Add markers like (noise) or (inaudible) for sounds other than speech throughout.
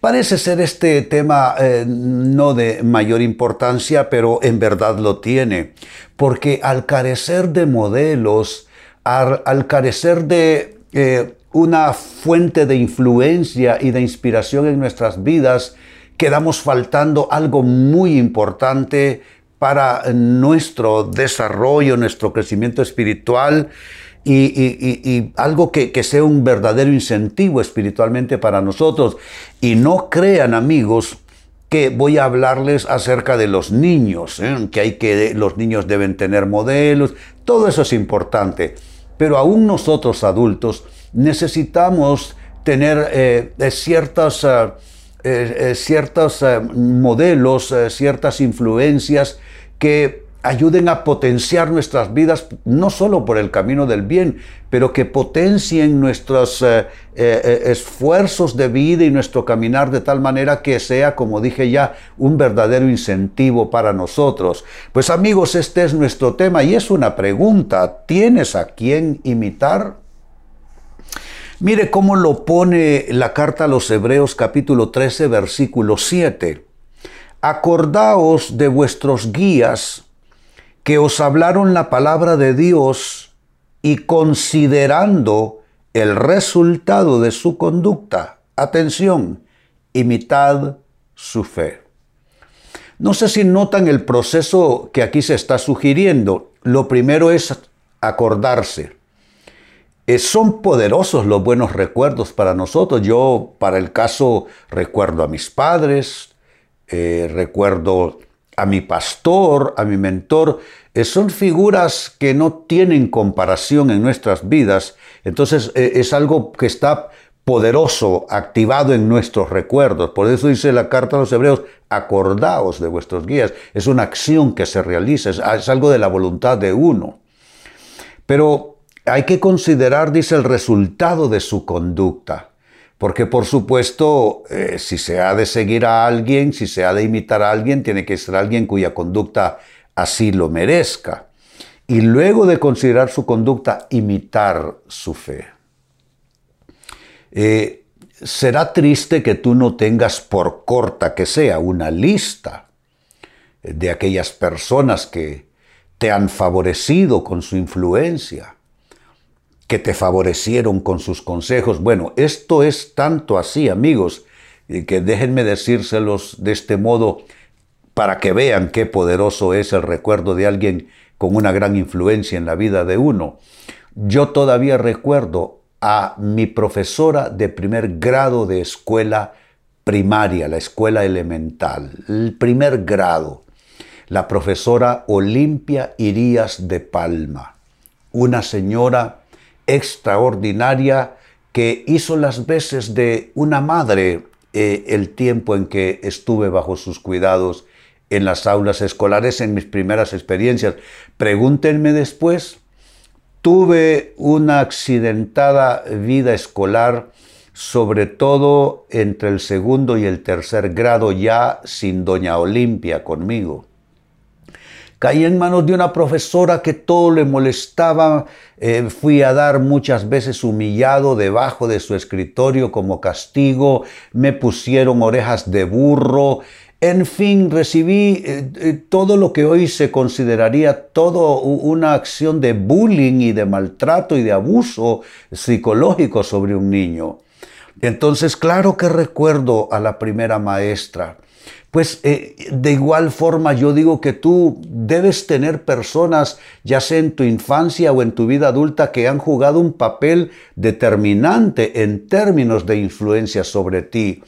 Parece ser este tema eh, no de mayor importancia, pero en verdad lo tiene, porque al carecer de modelos, al, carecer de eh, una fuente de influencia y de inspiración en nuestras vidas, quedamos faltando algo muy importante para nuestro desarrollo, nuestro crecimiento espiritual y, algo que, sea un verdadero incentivo espiritualmente para nosotros. Y no crean amigos que voy a hablarles acerca de los niños, ¿eh? que hay que los niños deben tener modelos, todo eso es importante. Pero aún nosotros adultos necesitamos tener eh, ciertos, eh, ciertos modelos, ciertas influencias que ayuden a potenciar nuestras vidas, no solo por el camino del bien, pero que potencien nuestros eh, eh, eh, esfuerzos de vida y nuestro caminar de tal manera que sea, como dije ya, un verdadero incentivo para nosotros. Pues amigos, este es nuestro tema y es una pregunta. ¿Tienes a quién imitar? Mire cómo lo pone la carta a los Hebreos capítulo 13, versículo 7. Acordaos de vuestros guías, que os hablaron la palabra de Dios y considerando el resultado de su conducta, atención, imitad su fe. No sé si notan el proceso que aquí se está sugiriendo. Lo primero es acordarse. Eh, son poderosos los buenos recuerdos para nosotros. Yo, para el caso, recuerdo a mis padres, eh, recuerdo a mi pastor, a mi mentor, son figuras que no tienen comparación en nuestras vidas, entonces eh, es algo que está poderoso, activado en nuestros recuerdos. Por eso dice la carta a los hebreos, acordaos de vuestros guías. Es una acción que se realiza, es algo de la voluntad de uno. Pero hay que considerar, dice, el resultado de su conducta. Porque por supuesto, eh, si se ha de seguir a alguien, si se ha de imitar a alguien, tiene que ser alguien cuya conducta así lo merezca. Y luego de considerar su conducta, imitar su fe. Eh, será triste que tú no tengas, por corta que sea, una lista de aquellas personas que te han favorecido con su influencia que te favorecieron con sus consejos. Bueno, esto es tanto así, amigos, que déjenme decírselos de este modo para que vean qué poderoso es el recuerdo de alguien con una gran influencia en la vida de uno. Yo todavía recuerdo a mi profesora de primer grado de escuela primaria, la escuela elemental, el primer grado, la profesora Olimpia Irías de Palma, una señora extraordinaria que hizo las veces de una madre eh, el tiempo en que estuve bajo sus cuidados en las aulas escolares en mis primeras experiencias. Pregúntenme después, tuve una accidentada vida escolar, sobre todo entre el segundo y el tercer grado, ya sin doña Olimpia conmigo. Caí en manos de una profesora que todo le molestaba. Eh, fui a dar muchas veces humillado debajo de su escritorio como castigo. Me pusieron orejas de burro. En fin, recibí eh, eh, todo lo que hoy se consideraría todo una acción de bullying y de maltrato y de abuso psicológico sobre un niño. Entonces, claro que recuerdo a la primera maestra. Pues eh, de igual forma yo digo que tú debes tener personas, ya sea en tu infancia o en tu vida adulta, que han jugado un papel determinante en términos de influencia sobre ti.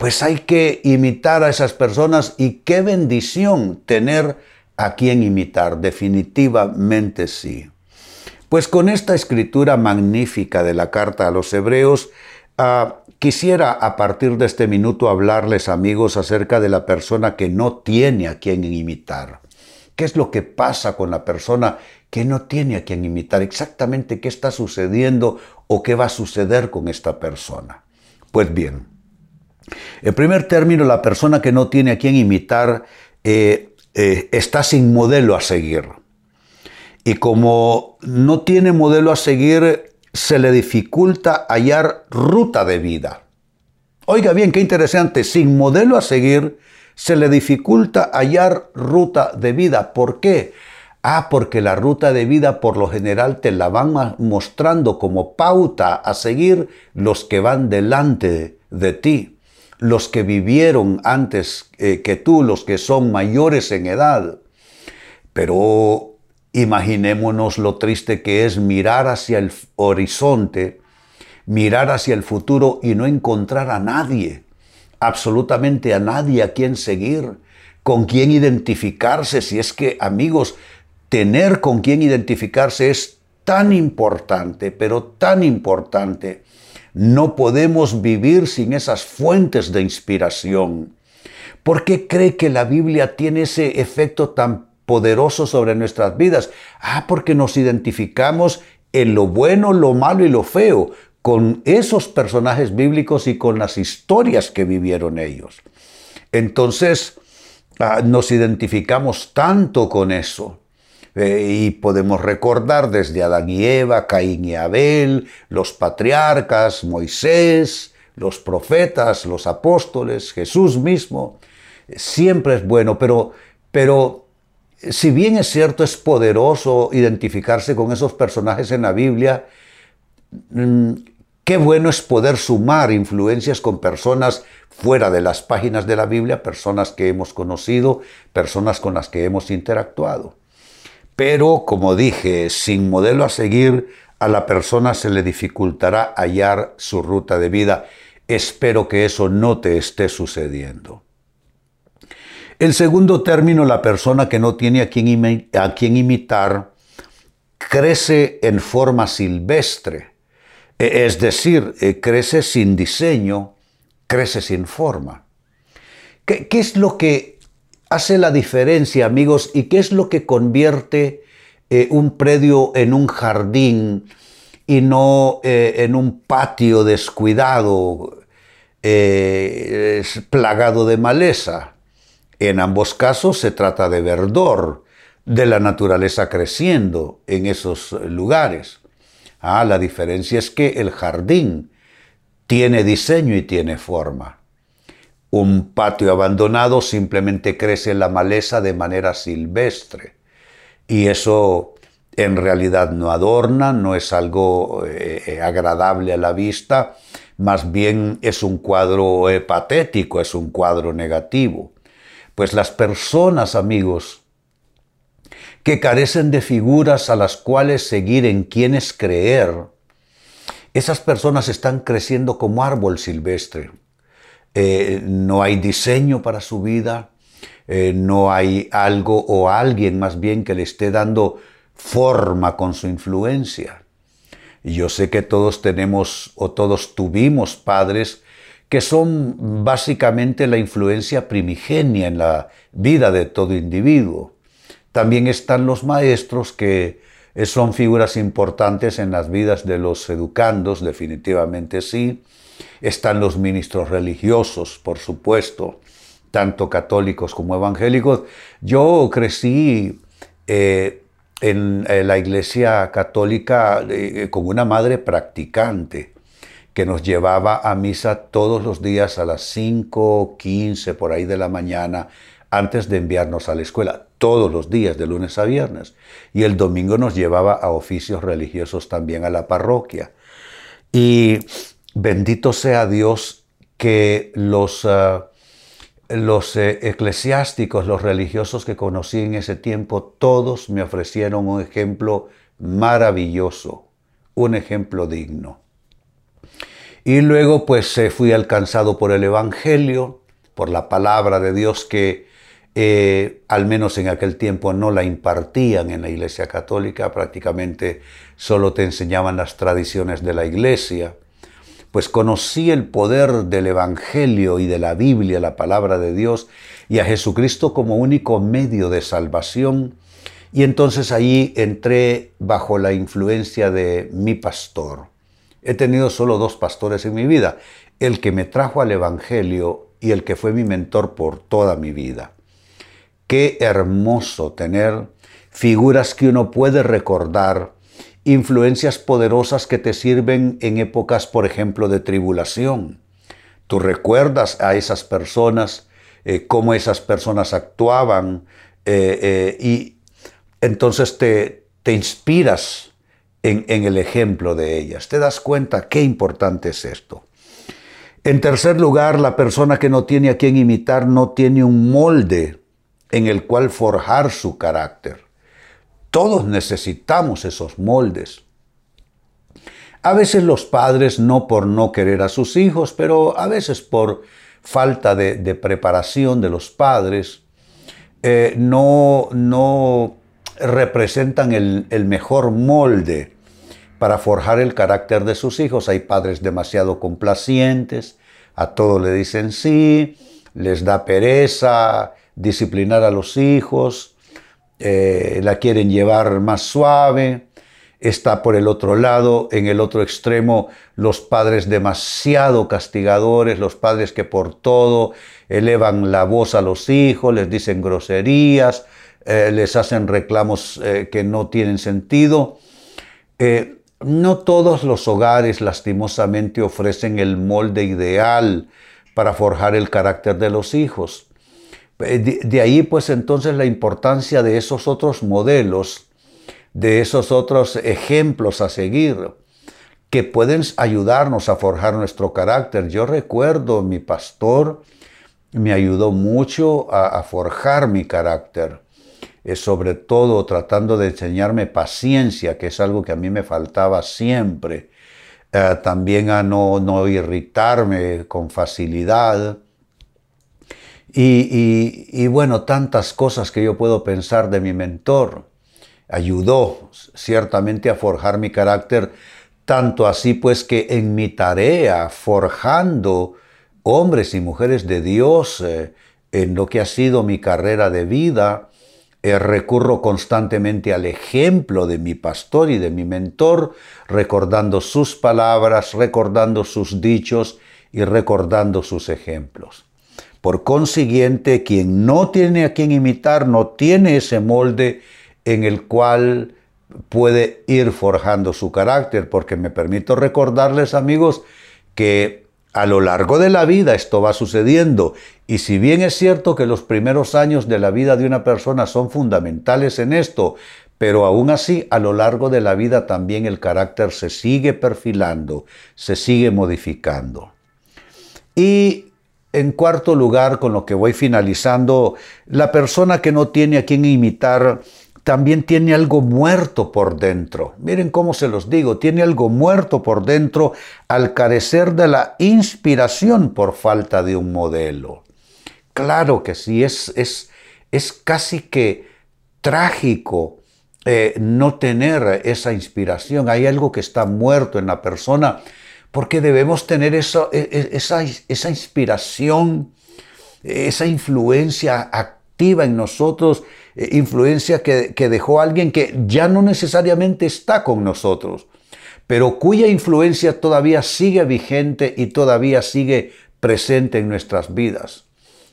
Pues hay que imitar a esas personas y qué bendición tener a quien imitar, definitivamente sí. Pues con esta escritura magnífica de la carta a los hebreos, ah, Quisiera a partir de este minuto hablarles amigos acerca de la persona que no tiene a quien imitar. ¿Qué es lo que pasa con la persona que no tiene a quien imitar? Exactamente qué está sucediendo o qué va a suceder con esta persona. Pues bien, en primer término, la persona que no tiene a quien imitar eh, eh, está sin modelo a seguir. Y como no tiene modelo a seguir, se le dificulta hallar ruta de vida. Oiga bien, qué interesante, sin modelo a seguir, se le dificulta hallar ruta de vida. ¿Por qué? Ah, porque la ruta de vida por lo general te la van mostrando como pauta a seguir los que van delante de ti los que vivieron antes eh, que tú, los que son mayores en edad. Pero imaginémonos lo triste que es mirar hacia el horizonte, mirar hacia el futuro y no encontrar a nadie, absolutamente a nadie a quien seguir, con quien identificarse, si es que amigos, tener con quien identificarse es tan importante, pero tan importante no podemos vivir sin esas fuentes de inspiración. ¿Por qué cree que la Biblia tiene ese efecto tan poderoso sobre nuestras vidas? Ah, porque nos identificamos en lo bueno, lo malo y lo feo con esos personajes bíblicos y con las historias que vivieron ellos. Entonces, ah, nos identificamos tanto con eso eh, y podemos recordar desde Adán y Eva, Caín y Abel, los patriarcas, Moisés, los profetas, los apóstoles, Jesús mismo. Siempre es bueno, pero, pero si bien es cierto, es poderoso identificarse con esos personajes en la Biblia, mm, qué bueno es poder sumar influencias con personas fuera de las páginas de la Biblia, personas que hemos conocido, personas con las que hemos interactuado. Pero, como dije, sin modelo a seguir, a la persona se le dificultará hallar su ruta de vida. Espero que eso no te esté sucediendo. El segundo término, la persona que no tiene a quien, a imitar, crece en forma silvestre, e, es decir, eh, crece sin diseño, crece sin forma. ¿Qué, ¿Qué, es lo que hace la diferencia, amigos, y qué es lo que convierte eh, un predio en un jardín y no eh, en un patio descuidado, eh, plagado de maleza. En ambos casos se trata de verdor, de la naturaleza creciendo en esos lugares. Ah, la diferencia es que el jardín tiene diseño y tiene forma. Un patio abandonado simplemente crece la maleza de manera silvestre. Y eso en realidad no adorna, no es algo eh, eh, agradable a la vista, más bien es un cuadro eh, patético, es un cuadro negativo. Pues las personas, amigos, que carecen de figuras a las cuales seguir, en quienes creer, esas personas están creciendo como árbol silvestre. Eh, no hay diseño para su vida, eh, no hay algo o alguien más bien que le esté dando forma con su influencia. Yo sé que todos tenemos o todos tuvimos padres que son básicamente la influencia primigenia en la vida de todo individuo. También están los maestros que son figuras importantes en las vidas de los educandos, definitivamente sí, están los ministros religiosos, por supuesto, tanto católicos como evangélicos. Yo crecí eh, en, la iglesia católica eh, con una madre practicante que nos llevaba a misa todos los días a las 5.15 por ahí de la mañana antes de enviarnos a la escuela, todos los días, de lunes a viernes. Y el domingo nos llevaba a oficios religiosos también a la parroquia. Y Bendito sea Dios que los, ah, los eh, eclesiásticos, los religiosos que conocí en ese tiempo, todos me ofrecieron un ejemplo maravilloso, un ejemplo digno. Y luego pues fui alcanzado por el Evangelio, por la palabra de Dios que eh, al menos en aquel tiempo no la impartían en la Iglesia Católica, prácticamente solo te enseñaban las tradiciones de la Iglesia pues conocí el poder del Evangelio y de la Biblia, la palabra de Dios, y a Jesucristo como único medio de salvación. Y entonces ahí entré bajo la influencia de mi pastor. He tenido solo dos pastores en mi vida, el que me trajo al Evangelio y el que fue mi mentor por toda mi vida. Qué hermoso tener figuras que uno puede recordar, influencias poderosas que te sirven en épocas, por ejemplo, de tribulación. Tú recuerdas a esas personas, eh, cómo esas personas actuaban, eh, eh, y entonces te, te inspiras en, en el ejemplo de ellas. Te das cuenta qué importante es esto. En tercer lugar, la persona que no tiene a quien imitar no tiene un molde en el cual forjar su carácter. Todos necesitamos esos moldes. A veces los padres no por no querer a sus hijos, pero a veces por falta de, preparación de los padres, eh, no, no, representan el, mejor molde para forjar el carácter de sus hijos. Hay padres demasiado complacientes, a todo le dicen sí, les da pereza disciplinar a los hijos, eh, la quieren llevar más suave. Está por el otro lado, en el otro extremo, los padres demasiado castigadores, los padres que por todo elevan la voz a los hijos, les dicen groserías, eh, les hacen reclamos eh, que no tienen sentido. no todos los hogares lastimosamente ofrecen el molde ideal para forjar el carácter de los hijos. Eh, de, ahí pues entonces la importancia de esos otros modelos, de esos otros ejemplos a seguir, que pueden ayudarnos a forjar nuestro carácter. Yo recuerdo mi pastor me ayudó mucho a, forjar mi carácter, eh, sobre todo tratando de enseñarme paciencia, que es algo que a mí me faltaba siempre, eh, también a no, no irritarme con facilidad, y, bueno, tantas cosas que yo puedo pensar de mi mentor. Ayudó ciertamente a forjar mi carácter, tanto así pues que en mi tarea, forjando hombres y mujeres de Dios, eh, en lo que ha sido mi carrera de vida, eh, recurro constantemente al ejemplo de mi pastor y de mi mentor, recordando sus palabras, recordando sus dichos y recordando sus ejemplos. Por consiguiente, quien no tiene a quien imitar, no tiene ese molde en el cual puede ir forjando su carácter, porque me permito recordarles, amigos, que a lo largo de la vida esto va sucediendo. Y si bien es cierto que los primeros años de la vida de una persona son fundamentales en esto, pero aún así a lo largo de la vida también el carácter se sigue perfilando, se sigue modificando. Y en cuarto lugar, con lo que voy finalizando, la persona que no tiene a quien imitar también tiene algo muerto por dentro. Miren cómo se los digo, tiene algo muerto por dentro al carecer de la inspiración por falta de un modelo. Claro que sí, es, es, es casi que trágico eh, no tener esa inspiración. Hay algo que está muerto en la persona porque debemos tener e, e, esa, esa inspiración, esa influencia activa en nosotros, eh, influencia que, que dejó alguien que ya no necesariamente está con nosotros, pero cuya influencia todavía sigue vigente y todavía sigue presente en nuestras vidas.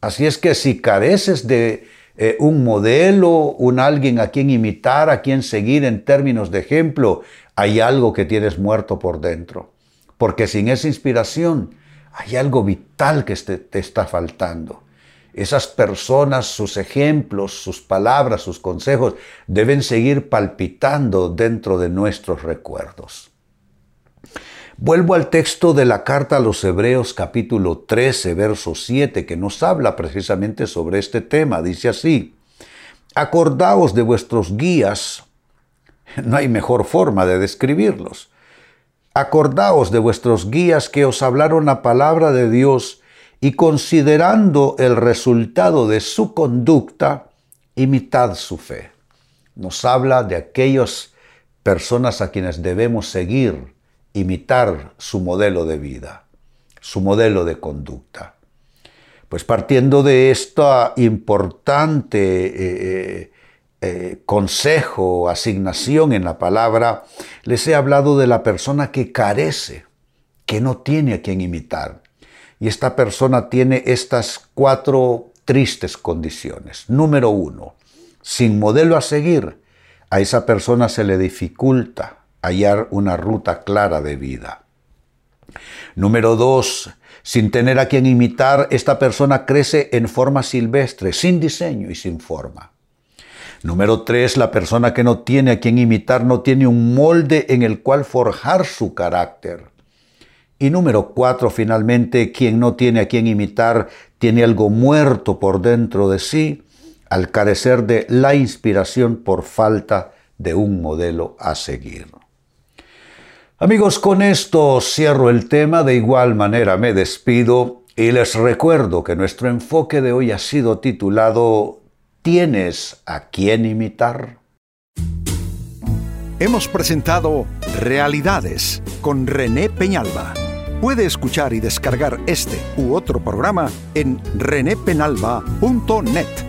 Así es que si careces de eh, un modelo, un alguien a quien imitar, a quien seguir en términos de ejemplo, hay algo que tienes muerto por dentro porque sin esa inspiración hay algo vital que te, está faltando. Esas personas, sus ejemplos, sus palabras, sus consejos deben seguir palpitando dentro de nuestros recuerdos. Vuelvo al texto de la carta a los Hebreos capítulo 13, verso 7, que nos habla precisamente sobre este tema. Dice así, acordaos de vuestros guías. (laughs) No hay mejor forma de describirlos Acordaos de vuestros guías que os hablaron la palabra de Dios y considerando el resultado de su conducta, imitad su fe. Nos habla de aquellas personas a quienes debemos seguir, imitar su modelo de vida, su modelo de conducta. Pues partiendo de esta importante eh, eh, eh, consejo, asignación en la palabra, les he hablado de la persona que carece, que no tiene a quien imitar. Y esta persona tiene estas cuatro tristes condiciones. Número uno, sin modelo a seguir, a esa persona se le dificulta hallar una ruta clara de vida. Número dos, sin tener a quien imitar, esta persona crece en forma silvestre, sin diseño y sin forma. Número tres, la persona que no tiene a quien imitar no tiene un molde en el cual forjar su carácter. Y número cuatro, finalmente, quien no tiene a quien imitar tiene algo muerto por dentro de sí al carecer de la inspiración por falta de un modelo a seguir. Amigos, con esto cierro el tema, de igual manera me despido y les recuerdo que nuestro enfoque de hoy ha sido titulado ¿Tienes a quién imitar? Hemos presentado Realidades con René Peñalba. Puede escuchar y descargar este u otro programa en renépenalba.net.